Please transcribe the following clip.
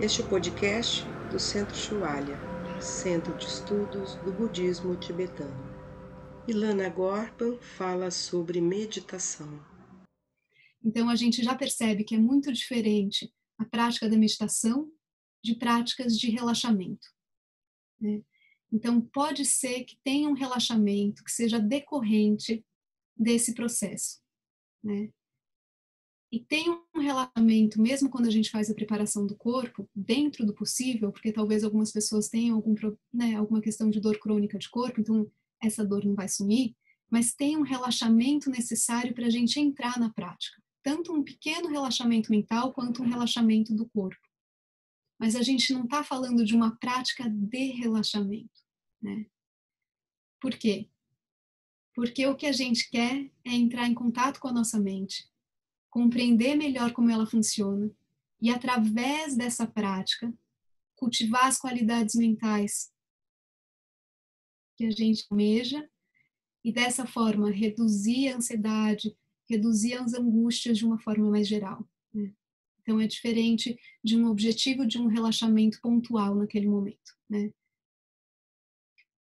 Este é podcast do Centro Shualya, Centro de Estudos do Budismo Tibetano. Ilana Gorban fala sobre meditação. Então a gente já percebe que é muito diferente a prática da meditação de práticas de relaxamento. Né? Então pode ser que tenha um relaxamento que seja decorrente desse processo. Né? E tem um relaxamento, mesmo quando a gente faz a preparação do corpo, dentro do possível, porque talvez algumas pessoas tenham algum, né, alguma questão de dor crônica de corpo, então essa dor não vai sumir, mas tem um relaxamento necessário para a gente entrar na prática. Tanto um pequeno relaxamento mental quanto um relaxamento do corpo. Mas a gente não está falando de uma prática de relaxamento. Né? Por quê? Porque o que a gente quer é entrar em contato com a nossa mente, compreender melhor como ela funciona e, através dessa prática, cultivar as qualidades mentais que a gente almeja e, dessa forma, reduzir a ansiedade, reduzir as angústias de uma forma mais geral. Né? Então, é diferente de um objetivo de um relaxamento pontual naquele momento. Né?